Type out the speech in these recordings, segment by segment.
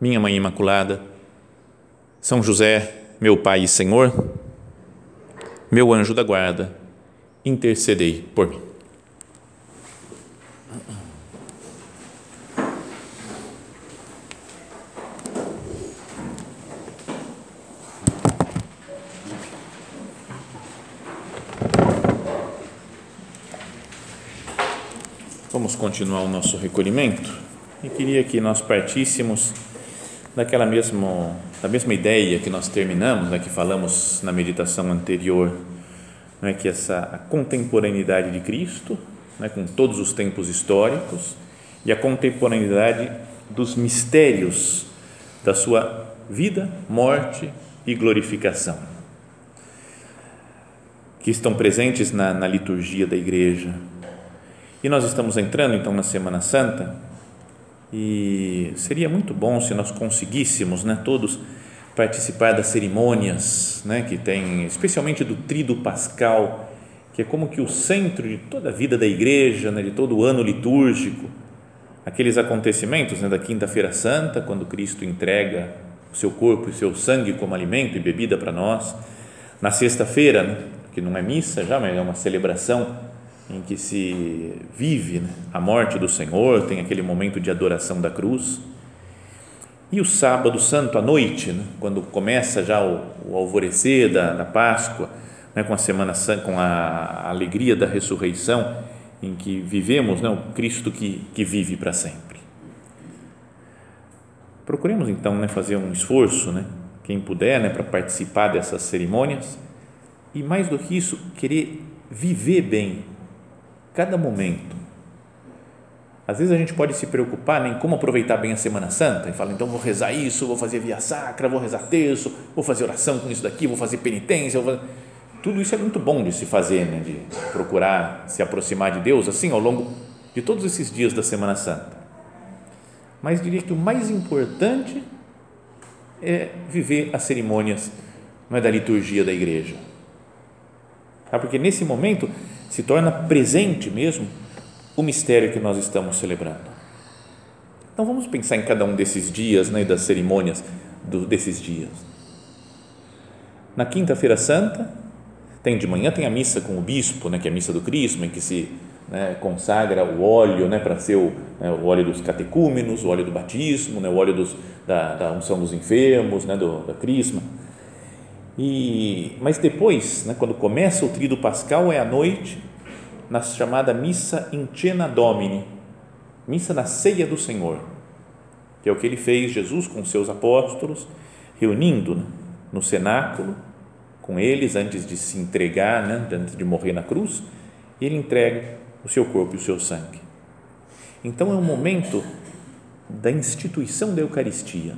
minha Mãe Imaculada, São José, meu Pai e Senhor, meu anjo da guarda, intercedei por mim. Vamos continuar o nosso recolhimento e queria que nós partíssemos daquela mesmo, da mesma ideia que nós terminamos, né, que falamos na meditação anterior, né, que essa contemporaneidade de Cristo, né, com todos os tempos históricos, e a contemporaneidade dos mistérios da sua vida, morte e glorificação, que estão presentes na, na liturgia da igreja. E nós estamos entrando então na Semana Santa e seria muito bom se nós conseguíssemos, né, todos participar das cerimônias, né, que tem, especialmente do Tríduo Pascal, que é como que o centro de toda a vida da igreja, né, de todo o ano litúrgico, aqueles acontecimentos né, da Quinta-feira Santa, quando Cristo entrega o seu corpo e o seu sangue como alimento e bebida para nós, na sexta-feira, né, que não é missa já, mas é uma celebração em que se vive né, a morte do Senhor, tem aquele momento de adoração da cruz. E o sábado santo à noite, né, quando começa já o, o alvorecer da, da Páscoa, né, com a semana com a, alegria da ressurreição, em que vivemos né, o Cristo que, que vive para sempre. Procuremos então né, fazer um esforço, né, quem puder, né, para participar dessas cerimônias. E mais do que isso, querer viver bem cada momento. Às vezes a gente pode se preocupar né, em como aproveitar bem a Semana Santa e fala, então vou rezar isso, vou fazer via sacra, vou rezar terço, vou fazer oração com isso daqui, vou fazer penitência. Vou fazer... Tudo isso é muito bom de se fazer, né, de procurar se aproximar de Deus assim ao longo de todos esses dias da Semana Santa. Mas diria que o mais importante é viver as cerimônias não é, da liturgia da igreja. Tá? Porque nesse momento se torna presente mesmo o mistério que nós estamos celebrando. Então vamos pensar em cada um desses dias né, das cerimônias do, desses dias. Na quinta-feira santa, tem de manhã tem a missa com o bispo, né, que é a missa do Crisma, em que se né, consagra o óleo né, para ser o, né, o, óleo dos catecúmenos, o óleo do batismo, né, o óleo dos, da, da, unção dos enfermos, né, do, da Crisma. E, mas depois, né, quando começa o trido pascal, é à noite, na chamada missa in cena domini, missa na ceia do Senhor, que é o que ele fez, Jesus com seus apóstolos, reunindo né, no cenáculo com eles antes de se entregar, né, antes de morrer na cruz, e ele entrega o seu corpo e o seu sangue. Então é um momento da instituição da Eucaristia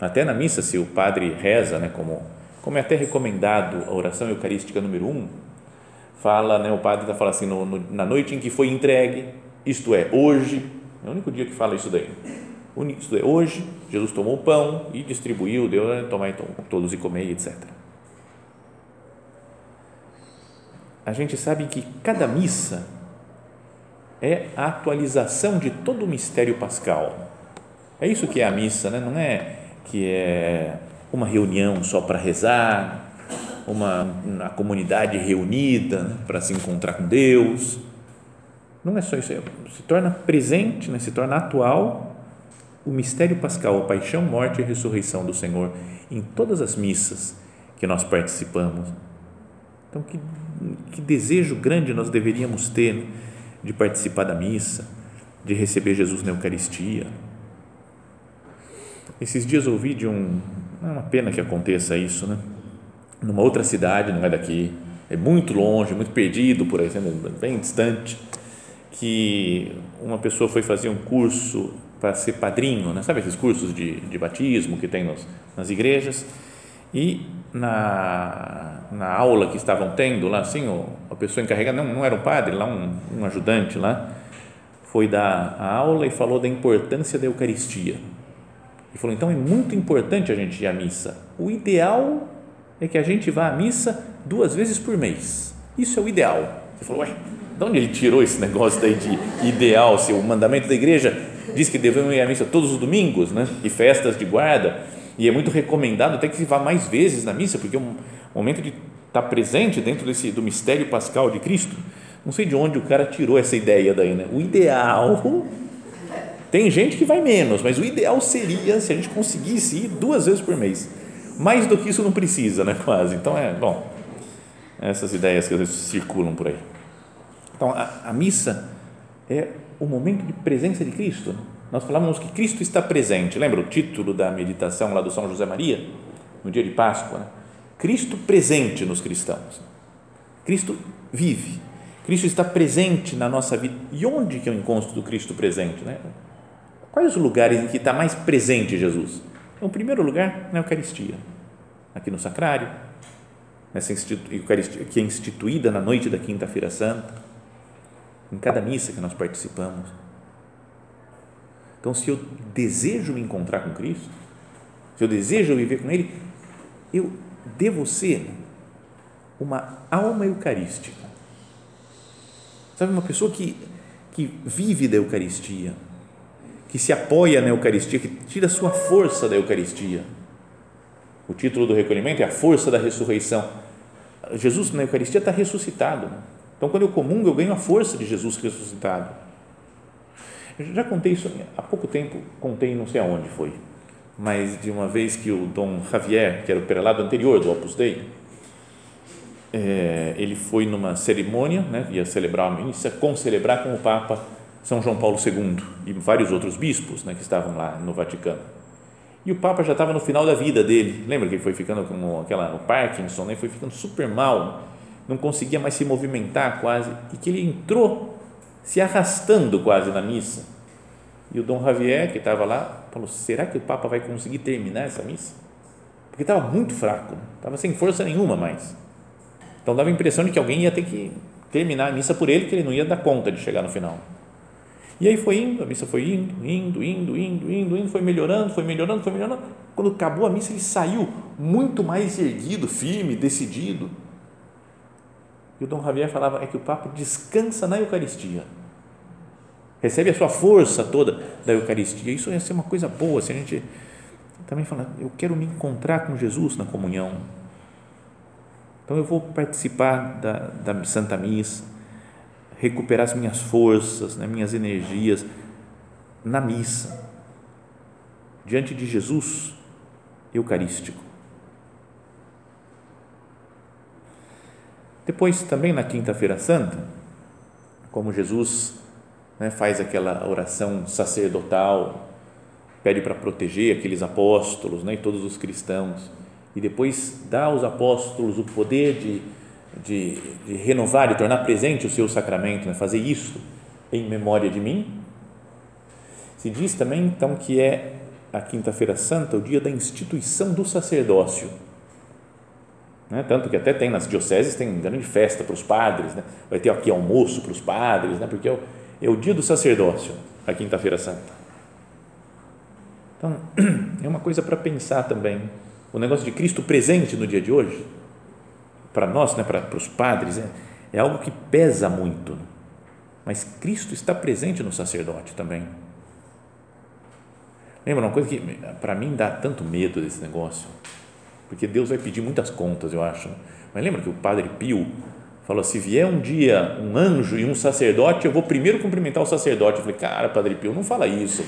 até na missa, se o padre reza, né, como, como é até recomendado a oração eucarística número um, fala, né, o padre está falando assim, no, no, na noite em que foi entregue, isto é, hoje, é o único dia que fala isso daí, isto é, hoje, Jesus tomou o pão e distribuiu, deu, né, tomar então, todos e comer, etc. A gente sabe que cada missa é a atualização de todo o mistério pascal. É isso que é a missa, né? não é que é uma reunião só para rezar, uma, uma comunidade reunida né, para se encontrar com Deus. Não é só isso, é, se torna presente, né, se torna atual o mistério pascal, a paixão, morte e ressurreição do Senhor em todas as missas que nós participamos. Então, que, que desejo grande nós deveríamos ter né, de participar da missa, de receber Jesus na Eucaristia esses dias ouvi de um. É uma pena que aconteça isso, né? Numa outra cidade, não é daqui, é muito longe, muito perdido, por exemplo, bem distante, que uma pessoa foi fazer um curso para ser padrinho, né? sabe esses cursos de, de batismo que tem nos, nas igrejas? E na, na aula que estavam tendo lá, assim, o, a pessoa encarregada, não, não era um padre, lá um, um ajudante lá, foi dar a aula e falou da importância da Eucaristia. E falou, então é muito importante a gente ir à missa. O ideal é que a gente vá à missa duas vezes por mês. Isso é o ideal. Você falou, ué, de onde ele tirou esse negócio daí de ideal? Se o mandamento da igreja diz que devemos ir à missa todos os domingos, né? E festas de guarda. E é muito recomendado até que se vá mais vezes na missa, porque é um momento de estar presente dentro desse, do mistério pascal de Cristo. Não sei de onde o cara tirou essa ideia daí, né? O ideal. Tem gente que vai menos, mas o ideal seria se a gente conseguisse ir duas vezes por mês. Mais do que isso não precisa, né? Quase. Então é, bom, essas ideias que às vezes circulam por aí. Então, a, a missa é o momento de presença de Cristo. Nós falamos que Cristo está presente. Lembra o título da meditação lá do São José Maria, no dia de Páscoa? Né? Cristo presente nos cristãos. Cristo vive. Cristo está presente na nossa vida. E onde que eu encontro do Cristo presente? Né? Quais os lugares em que está mais presente Jesus? Então, o primeiro lugar na Eucaristia, aqui no Sacrário, nessa Eucaristia que é instituída na noite da Quinta-feira Santa, em cada missa que nós participamos. Então, se eu desejo me encontrar com Cristo, se eu desejo viver com Ele, eu devo ser uma alma eucarística. Sabe, uma pessoa que, que vive da Eucaristia, que se apoia na Eucaristia, que tira sua força da Eucaristia o título do recolhimento é a força da ressurreição. Jesus na Eucaristia está ressuscitado. Né? Então, quando eu comungo, eu ganho a força de Jesus ressuscitado. Eu já contei isso há pouco tempo, contei não sei aonde foi, mas de uma vez que o Dom Javier, que era o prelado anterior do Opus Dei, é, ele foi numa cerimônia, né, ia celebrar uma missa, concelebrar com o Papa São João Paulo II e vários outros bispos né, que estavam lá no Vaticano. E o Papa já estava no final da vida dele. Lembra que ele foi ficando com aquela, o Parkinson, né? foi ficando super mal, não conseguia mais se movimentar quase, e que ele entrou se arrastando quase na missa. E o Dom Javier, que estava lá, falou: será que o Papa vai conseguir terminar essa missa? Porque estava muito fraco, estava sem força nenhuma mais. Então dava a impressão de que alguém ia ter que terminar a missa por ele, que ele não ia dar conta de chegar no final. E aí foi indo, a missa foi indo, indo, indo, indo, indo, indo, foi melhorando, foi melhorando, foi melhorando. Quando acabou a missa, ele saiu muito mais erguido, firme, decidido. E o Dom Javier falava é que o Papa descansa na Eucaristia. Recebe a sua força toda da Eucaristia. Isso ia ser uma coisa boa se a gente também fala, eu quero me encontrar com Jesus na comunhão. Então eu vou participar da, da Santa Missa recuperar as minhas forças, né, minhas energias na missa, diante de Jesus Eucarístico. Depois, também na Quinta-feira Santa, como Jesus né, faz aquela oração sacerdotal, pede para proteger aqueles apóstolos né, e todos os cristãos, e depois dá aos apóstolos o poder de de, de renovar, de tornar presente o seu sacramento, né? fazer isso em memória de mim. Se diz também, então, que é a Quinta-feira Santa o dia da instituição do sacerdócio. Né? Tanto que até tem nas dioceses, tem grande festa para os padres, né? vai ter aqui almoço para os padres, né? porque é o, é o dia do sacerdócio, a Quinta-feira Santa. Então, é uma coisa para pensar também. O negócio de Cristo presente no dia de hoje para nós, né, para, para os padres, é, é algo que pesa muito. Mas Cristo está presente no sacerdote também. Lembra uma coisa que para mim dá tanto medo desse negócio? Porque Deus vai pedir muitas contas, eu acho. Mas lembra que o Padre Pio falou: se vier um dia um anjo e um sacerdote, eu vou primeiro cumprimentar o sacerdote. Eu falei: cara, Padre Pio, não fala isso.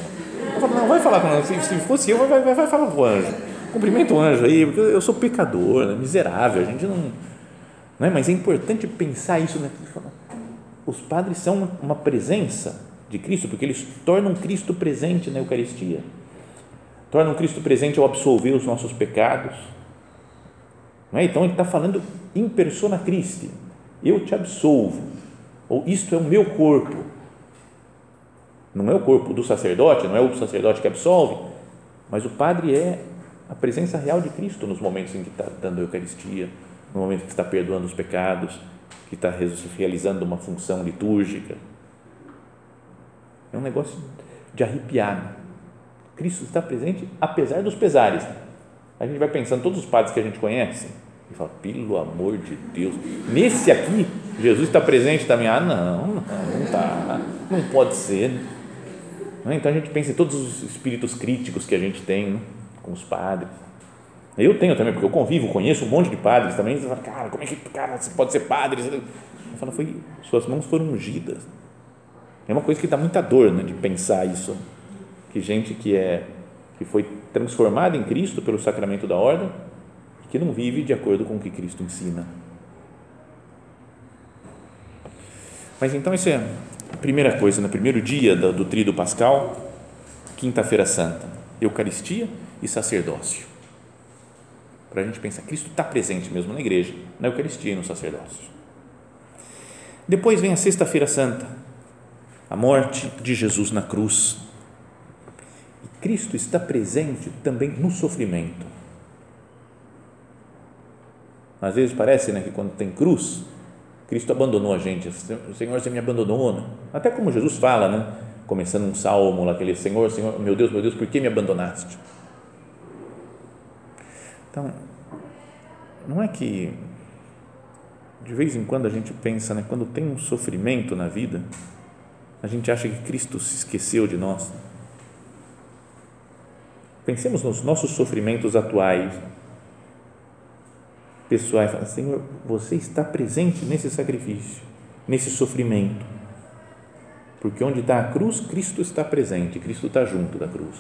Eu falei, não, vai falar com se, se fosse eu, vai, vai, vai falar com o anjo. Cumprimenta o anjo aí, porque eu sou pecador, né, miserável, a gente não não é? Mas é importante pensar isso. Né? Os padres são uma presença de Cristo, porque eles tornam Cristo presente na Eucaristia. Tornam Cristo presente ao absolver os nossos pecados. É? Então ele está falando em persona Christi. Eu te absolvo. Ou isto é o meu corpo. Não é o corpo do sacerdote, não é o sacerdote que absolve, mas o padre é a presença real de Cristo nos momentos em que está dando a Eucaristia, no momento que está perdoando os pecados, que está realizando uma função litúrgica. É um negócio de arrepiar. Né? Cristo está presente apesar dos pesares. A gente vai pensando, todos os padres que a gente conhece, e fala, pelo amor de Deus, nesse aqui, Jesus está presente também. Ah, não, não, está, não pode ser. Né? Então a gente pensa em todos os espíritos críticos que a gente tem né? com os padres. Eu tenho também, porque eu convivo, conheço um monte de padres também. Você fala, cara, como é que cara, você pode ser padre? Eu falo, foi, suas mãos foram ungidas. É uma coisa que dá muita dor né, de pensar isso. Que gente que, é, que foi transformada em Cristo pelo sacramento da ordem, que não vive de acordo com o que Cristo ensina. Mas então, isso é a primeira coisa, no né? primeiro dia do, do Tríduo Pascal, Quinta-feira Santa, Eucaristia e sacerdócio. Para a gente pensar, Cristo está presente mesmo na igreja, na Eucaristia e no sacerdócio. Depois vem a Sexta-feira Santa, a morte de Jesus na cruz. E Cristo está presente também no sofrimento. Às vezes parece né, que quando tem cruz, Cristo abandonou a gente. Senhor, você me abandonou. Né? Até como Jesus fala, né? começando um salmo, aquele Senhor, Senhor, meu Deus, meu Deus, por que me abandonaste? Então, não é que de vez em quando a gente pensa, né, quando tem um sofrimento na vida, a gente acha que Cristo se esqueceu de nós. Pensemos nos nossos sofrimentos atuais, pessoais, fala, Senhor, você está presente nesse sacrifício, nesse sofrimento. Porque onde está a cruz, Cristo está presente, Cristo está junto da cruz.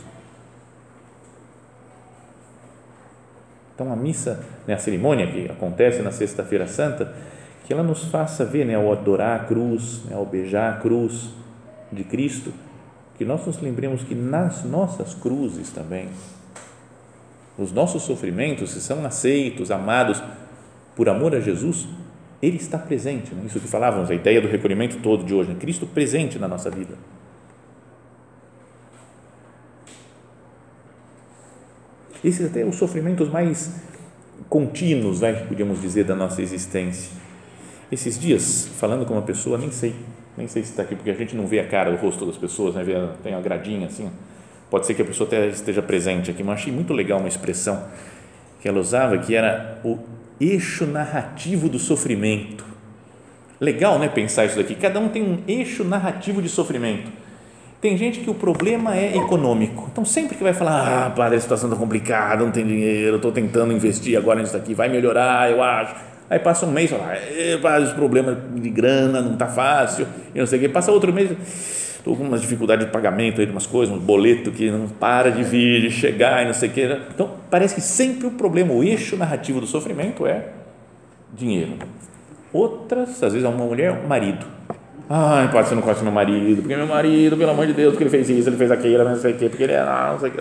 Então a missa, né, a cerimônia que acontece na Sexta-feira Santa, que ela nos faça ver, né, ao adorar a cruz, né, ao beijar a cruz de Cristo, que nós nos lembremos que nas nossas cruzes também, os nossos sofrimentos, se são aceitos, amados por amor a Jesus, Ele está presente. Né? Isso que falávamos, a ideia do recolhimento todo de hoje, né? Cristo presente na nossa vida. Esses até os sofrimentos mais contínuos, né, podíamos dizer, da nossa existência. Esses dias, falando com uma pessoa, nem sei, nem sei se está aqui, porque a gente não vê a cara, o rosto das pessoas, né, tem uma gradinha assim, pode ser que a pessoa até esteja presente aqui, mas achei muito legal uma expressão que ela usava, que era o eixo narrativo do sofrimento. Legal, né, pensar isso daqui. Cada um tem um eixo narrativo de sofrimento. Tem gente que o problema é econômico. Então, sempre que vai falar, ah, padre, a situação está complicada, não tem dinheiro, estou tentando investir agora nisso aqui, vai melhorar, eu acho. Aí passa um mês, fala, padre, os problemas de grana, não está fácil, e não sei o quê. Passa outro mês, estou com umas dificuldades de pagamento, aí, umas coisas, um boleto que não para de vir, de chegar e não sei o quê. Então, parece que sempre o problema, o eixo narrativo do sofrimento é dinheiro. Outras, às vezes, é uma mulher, um marido Ai, pode você não gosta do meu marido, porque meu marido, pelo amor de Deus, porque ele fez isso, ele fez aquilo, não sei o quê, porque ele é, não sei o quê.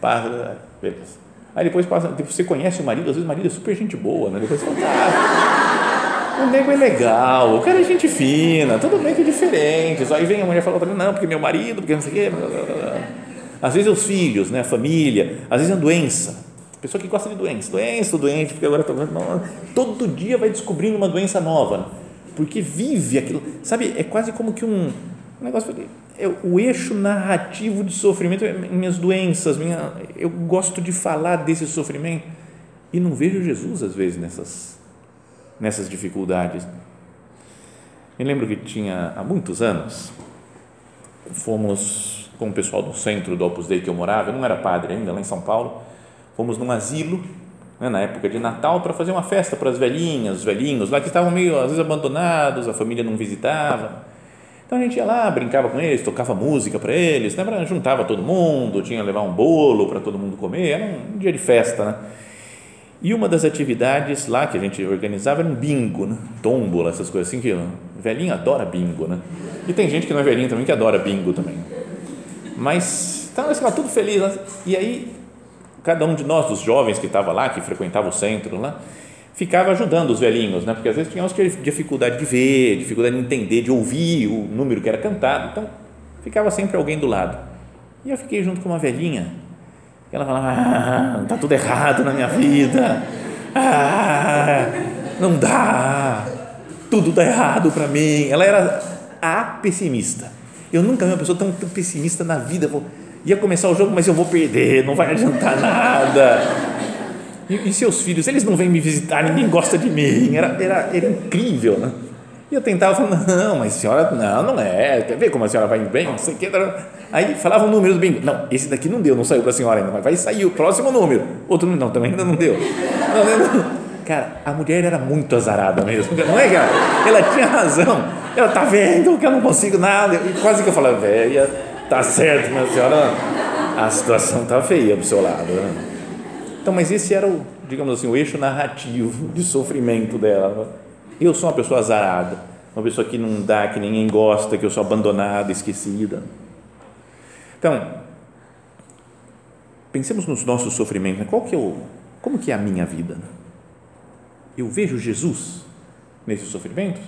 Passa, beleza. Aí depois passa, você conhece o marido, às vezes o marido é super gente boa, né? Depois você fala, ah, o nego é legal, o cara é gente fina, bem que é diferente. Aí vem a mulher e fala outra, não, porque meu marido, porque não sei o quê. Às vezes é os filhos, né? a família, às vezes é a doença. Pessoa que gosta de doença, doença, doente, porque agora todo dia vai descobrindo uma doença nova porque vive aquilo. Sabe, é quase como que um, um negócio. É o eixo narrativo de sofrimento, é minhas doenças, minha, eu gosto de falar desse sofrimento e não vejo Jesus às vezes nessas, nessas dificuldades. Me lembro que tinha há muitos anos, fomos com o pessoal do centro do Opus Dei que eu morava, eu não era padre ainda, lá em São Paulo, fomos num asilo né, na época de Natal para fazer uma festa para as velhinhas, os velhinhos lá que estavam meio às vezes abandonados, a família não visitava. Então a gente ia lá, brincava com eles, tocava música para eles, né, juntava todo mundo, tinha que levar um bolo para todo mundo comer, era um dia de festa, né? E uma das atividades lá que a gente organizava era um bingo, né? Tombola, essas coisas assim que velhinho adora bingo, né? E tem gente que não é velhinho também que adora bingo também. Mas ficavam tudo felizes. Né? E aí cada um de nós, dos jovens que estava lá, que frequentava o centro lá, ficava ajudando os velhinhos, né? porque às vezes tinha uns que dificuldade de ver, dificuldade de entender, de ouvir o número que era cantado. Então, ficava sempre alguém do lado. E eu fiquei junto com uma velhinha. Ela falava: ah, tá tudo errado na minha vida. Ah, não dá. Tudo dá errado para mim. Ela era a pessimista. Eu nunca vi uma pessoa tão, tão pessimista na vida. Ia começar o jogo, mas eu vou perder, não vai adiantar nada. E, e seus filhos, eles não vêm me visitar, ninguém gosta de mim. Era, era, era incrível, né? E eu tentava falar, não, mas senhora, não, não é. Quer ver como a senhora vai bem? Não sei o que. Aí falava um número do bingo. Não, esse daqui não deu, não saiu para a senhora ainda, mas vai sair o próximo número. Outro número, não, também ainda não deu. Não, não. Cara, a mulher era muito azarada mesmo. Não é, cara? Ela tinha razão. Ela tá vendo que eu não consigo nada. E quase que eu falava, velha, tá certo, minha senhora. A situação tá feia pro seu lado. Né? Então, mas esse era o, digamos assim, o eixo narrativo de sofrimento dela. Eu sou uma pessoa azarada, uma pessoa que não dá, que ninguém gosta, que eu sou abandonada, esquecida. Então, pensemos nos nossos sofrimentos. Né? Qual que é o, como que é a minha vida? Eu vejo Jesus nesses sofrimentos?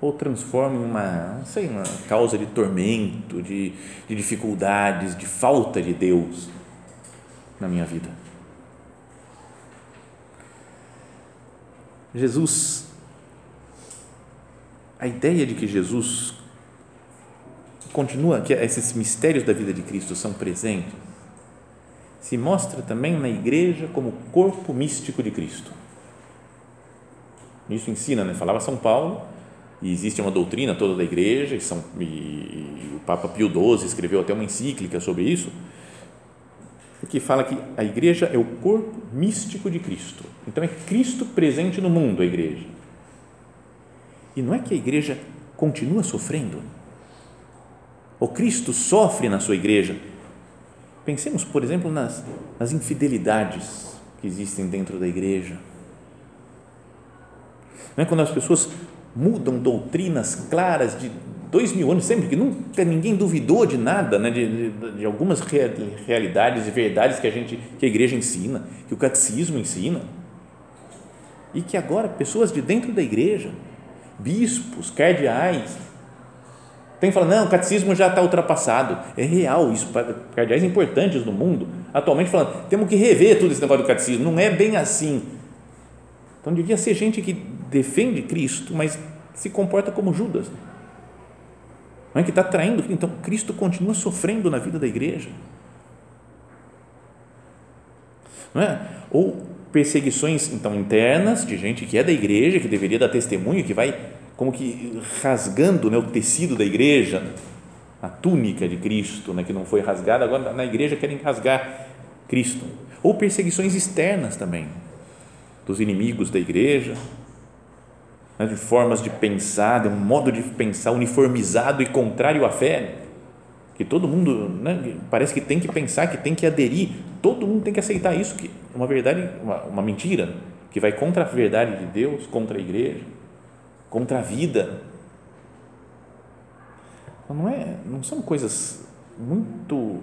Ou transformo em uma, sei, uma causa de tormento, de, de dificuldades, de falta de Deus na minha vida? Jesus, a ideia de que Jesus continua, que esses mistérios da vida de Cristo são presentes, se mostra também na igreja como corpo místico de Cristo. Isso ensina, né? falava São Paulo, e existe uma doutrina toda da igreja, e, São, e, e o Papa Pio XII escreveu até uma encíclica sobre isso, que fala que a igreja é o corpo místico de Cristo. Então é Cristo presente no mundo, a igreja. E não é que a igreja continua sofrendo. O Cristo sofre na sua igreja. Pensemos, por exemplo, nas, nas infidelidades que existem dentro da igreja. Não é quando as pessoas mudam doutrinas claras de dois mil anos, sempre que nunca ninguém duvidou de nada, né, de, de, de algumas realidades e verdades que a gente, que a igreja ensina, que o catecismo ensina, e que agora pessoas de dentro da igreja, bispos, cardeais, tem que falar, não, o catecismo já está ultrapassado. É real isso, cardeais importantes no mundo, atualmente falando, temos que rever tudo esse negócio do catecismo, não é bem assim. Então devia ser gente que defende Cristo, mas se comporta como Judas. Não é que está traindo, então Cristo continua sofrendo na vida da igreja. Não é? Ou perseguições então internas de gente que é da igreja, que deveria dar testemunho, que vai como que rasgando né, o tecido da igreja, a túnica de Cristo, né, que não foi rasgada, agora na igreja querem rasgar Cristo. Ou perseguições externas também, dos inimigos da igreja, né, de formas de pensar, de um modo de pensar uniformizado e contrário à fé, que todo mundo né, parece que tem que pensar, que tem que aderir, todo mundo tem que aceitar isso, que é uma verdade, uma, uma mentira, que vai contra a verdade de Deus, contra a igreja contra a vida. Então, não, é, não são coisas muito.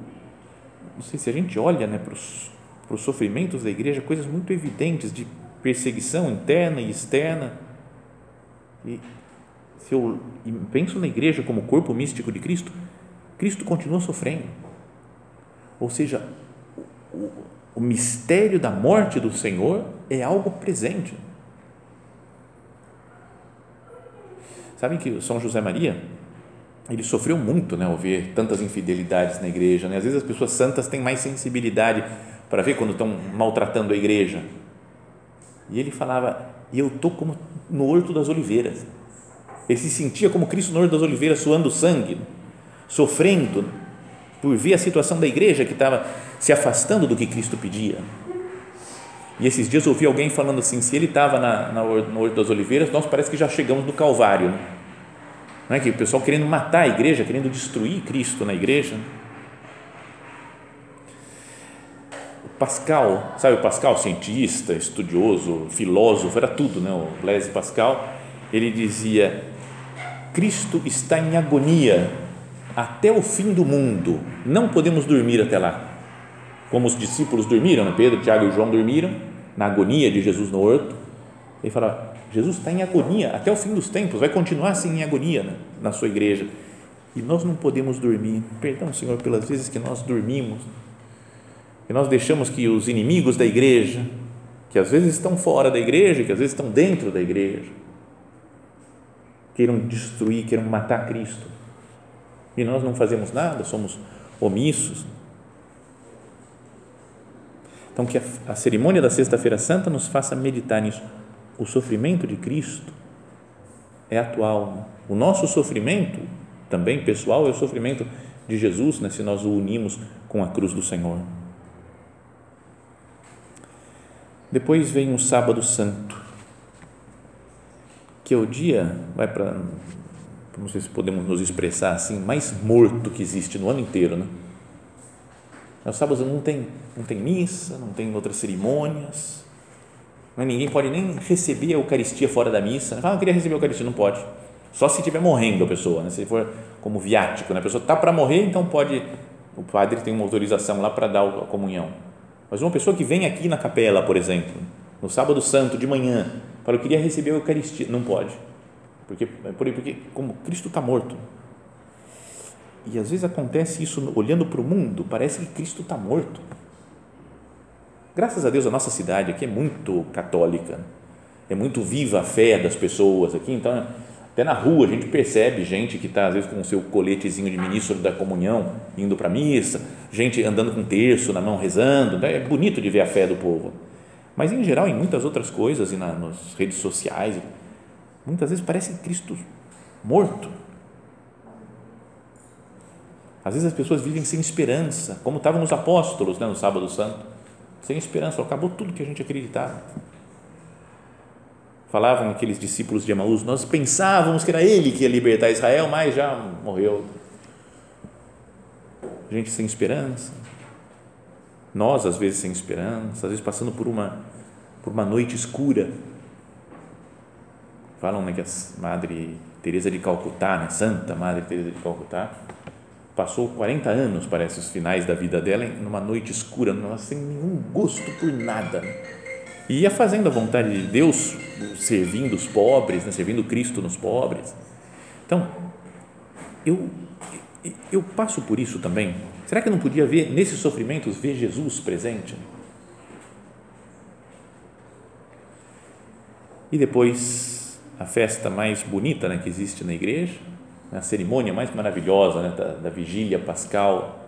Não sei se a gente olha né, para, os, para os sofrimentos da igreja, coisas muito evidentes de perseguição interna e externa. E se eu penso na igreja como corpo místico de Cristo, Cristo continua sofrendo. Ou seja, o, o mistério da morte do Senhor é algo presente Sabem que São José Maria, ele sofreu muito, né, ao ver tantas infidelidades na igreja, né? Às vezes as pessoas santas têm mais sensibilidade para ver quando estão maltratando a igreja. E ele falava: "E eu tô como no horto das oliveiras". Ele se sentia como Cristo no horto das oliveiras, suando sangue, sofrendo por ver a situação da igreja que estava se afastando do que Cristo pedia. E esses dias eu ouvi alguém falando assim: se ele estava na, na, no Horto das Oliveiras, nós parece que já chegamos no Calvário. Não é que o pessoal querendo matar a igreja, querendo destruir Cristo na igreja. O Pascal, sabe o Pascal, cientista, estudioso, filósofo, era tudo, né? o Blaise Pascal, ele dizia: Cristo está em agonia até o fim do mundo, não podemos dormir até lá. Como os discípulos dormiram, né? Pedro, Tiago e João dormiram, na agonia de Jesus no horto, ele fala: Jesus está em agonia até o fim dos tempos, vai continuar assim em agonia né, na sua igreja. E nós não podemos dormir. Perdão, Senhor, pelas vezes que nós dormimos, que nós deixamos que os inimigos da igreja, que às vezes estão fora da igreja, que às vezes estão dentro da igreja, queiram destruir, queiram matar Cristo. E nós não fazemos nada, somos omissos. Então, que a, a cerimônia da Sexta-feira Santa nos faça meditar nisso. O sofrimento de Cristo é atual. O nosso sofrimento, também pessoal, é o sofrimento de Jesus, né, se nós o unimos com a cruz do Senhor. Depois vem o Sábado Santo, que é o dia, vai para, não sei se podemos nos expressar assim, mais morto que existe no ano inteiro, né? O sábado não tem, não tem missa, não tem outras cerimônias, mas ninguém pode nem receber a Eucaristia fora da missa. Fala, ah, eu queria receber a Eucaristia, não pode. Só se estiver morrendo a pessoa, né? se for como viático, né? a pessoa está para morrer, então pode, o padre tem uma autorização lá para dar a comunhão. Mas uma pessoa que vem aqui na capela, por exemplo, no sábado santo de manhã, fala, eu queria receber a Eucaristia, não pode. Porque, porque como Cristo está morto, e às vezes acontece isso olhando para o mundo, parece que Cristo está morto. Graças a Deus a nossa cidade aqui é muito católica, é muito viva a fé das pessoas aqui, então até na rua a gente percebe gente que está às vezes com o seu coletezinho de ministro da comunhão indo para a missa, gente andando com terço na mão rezando, né? é bonito de ver a fé do povo. Mas em geral em muitas outras coisas e na, nas redes sociais, muitas vezes parece Cristo morto às vezes as pessoas vivem sem esperança, como estavam os apóstolos né, no Sábado Santo, sem esperança, acabou tudo que a gente acreditava. Falavam aqueles discípulos de Emaús, nós pensávamos que era ele que ia libertar Israel, mas já morreu. Gente sem esperança. Nós, às vezes, sem esperança, às vezes passando por uma, por uma noite escura. Falam né, que a Madre Teresa de Calcutá, né, Santa Madre Teresa de Calcutá, passou 40 anos, parece, os finais da vida dela, numa noite escura, sem nenhum gosto por nada. E ia fazendo a vontade de Deus, servindo os pobres, né? servindo Cristo nos pobres. Então, eu, eu passo por isso também. Será que eu não podia ver, nesses sofrimentos, ver Jesus presente? E depois, a festa mais bonita né, que existe na igreja, a cerimônia mais maravilhosa né, da, da vigília pascal,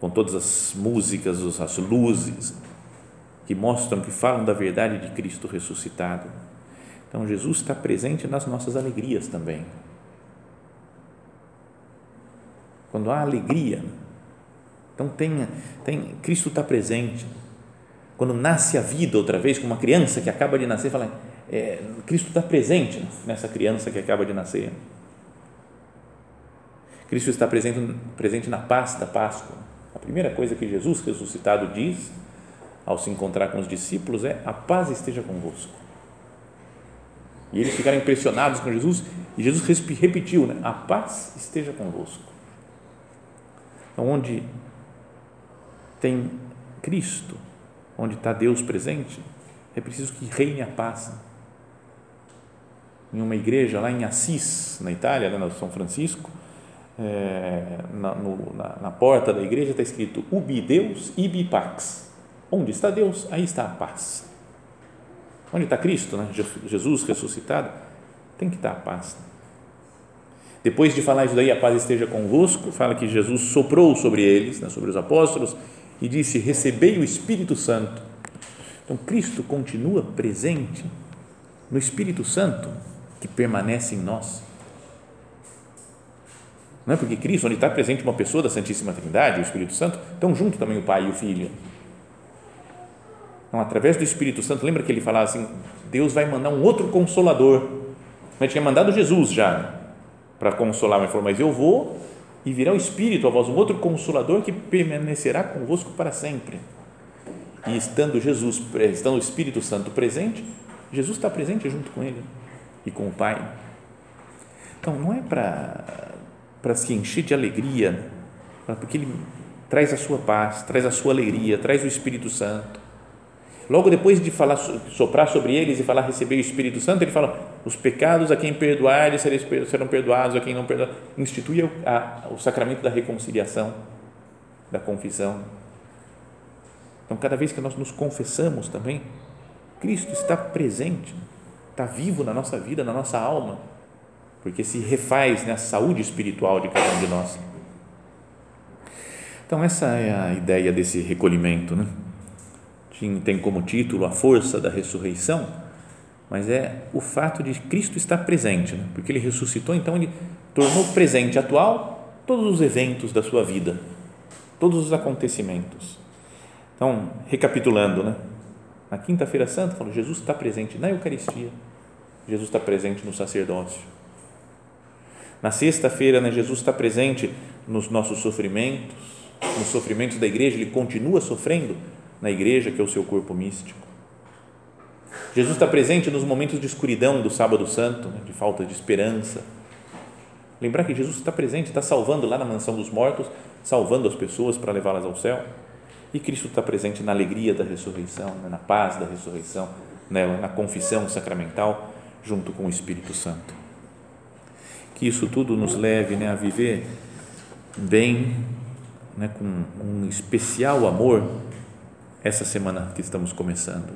com todas as músicas, as luzes que mostram, que falam da verdade de Cristo ressuscitado. Então, Jesus está presente nas nossas alegrias também. Quando há alegria, então tem, tem Cristo está presente. Quando nasce a vida outra vez, com uma criança que acaba de nascer, fala, é, Cristo está presente nessa criança que acaba de nascer. Cristo está presente, presente na paz da Páscoa. A primeira coisa que Jesus ressuscitado diz ao se encontrar com os discípulos é: a paz esteja convosco. E eles ficaram impressionados com Jesus e Jesus repetiu: né? a paz esteja convosco. Então, onde tem Cristo, onde está Deus presente, é preciso que reine a paz. Em uma igreja lá em Assis, na Itália, lá no São Francisco, é, na, no, na, na, porta da igreja está escrito ubi Deus, ibi pax. Onde está Deus, aí está a paz. Onde está Cristo, né? Jesus ressuscitado, tem que estar a paz. Depois de falar isso daí, a paz esteja convosco, fala que Jesus soprou sobre eles, né, sobre os apóstolos, e disse: Recebei o Espírito Santo. Então, Cristo continua presente no Espírito Santo que permanece em nós não é porque Cristo, onde está presente uma pessoa da Santíssima Trindade, o Espírito Santo, estão junto também o Pai e o Filho. Então, através do Espírito Santo, lembra que ele falava assim: Deus vai mandar um outro consolador. Ele tinha mandado Jesus já para consolar, mas falou: Mas eu vou e virá o Espírito a vós, um outro consolador que permanecerá convosco para sempre. E estando Jesus, estando o Espírito Santo presente, Jesus está presente junto com ele e com o Pai. Então, não é para para se encher de alegria, porque Ele traz a sua paz, traz a sua alegria, traz o Espírito Santo. Logo depois de falar, soprar sobre eles e falar receber o Espírito Santo, ele fala: os pecados a quem perdoar serão perdoados, a quem não perdoar. Institui o, a, o sacramento da reconciliação, da confissão. Então, cada vez que nós nos confessamos também, Cristo está presente, está vivo na nossa vida, na nossa alma, porque se refaz né, a saúde espiritual de cada um de nós. Então, essa é a ideia desse recolhimento. Né? Tem como título a força da ressurreição mas é o fato de Cristo estar presente, né? porque ele ressuscitou, então ele tornou presente, atual, todos os eventos da sua vida, todos os acontecimentos. Então, recapitulando, né? na Quinta-feira Santa, falou, Jesus está presente na Eucaristia, Jesus está presente no sacerdócio. Na sexta-feira, né, Jesus está presente nos nossos sofrimentos, nos sofrimentos da igreja, ele continua sofrendo na igreja, que é o seu corpo místico. Jesus está presente nos momentos de escuridão do Sábado Santo, né, de falta de esperança. Lembrar que Jesus está presente, está salvando lá na mansão dos mortos, salvando as pessoas para levá-las ao céu. E Cristo está presente na alegria da ressurreição, né, na paz da ressurreição, né, na confissão sacramental, junto com o Espírito Santo. Que isso tudo nos leve né, a viver bem, né, com um especial amor, essa semana que estamos começando.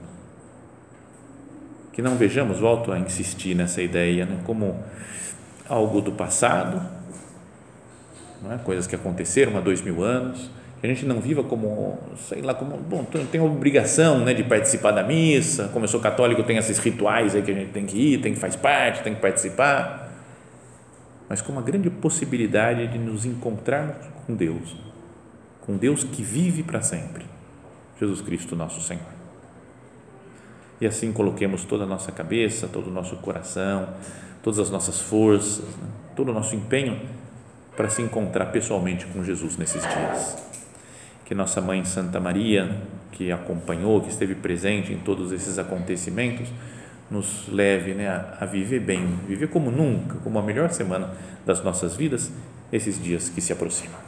Que não vejamos, volto a insistir nessa ideia, né, como algo do passado, é? coisas que aconteceram há dois mil anos, que a gente não viva como, sei lá, como, bom, tem obrigação né, de participar da missa, como eu sou católico, tem esses rituais aí que a gente tem que ir, tem que faz parte, tem que participar, mas com uma grande possibilidade de nos encontrarmos com Deus, com Deus que vive para sempre, Jesus Cristo nosso Senhor. E assim coloquemos toda a nossa cabeça, todo o nosso coração, todas as nossas forças, né? todo o nosso empenho para se encontrar pessoalmente com Jesus nesses dias. Que nossa mãe Santa Maria, que acompanhou, que esteve presente em todos esses acontecimentos, nos leve né, a, viver bem, viver como nunca, como a melhor semana das nossas vidas, esses dias que se aproximam.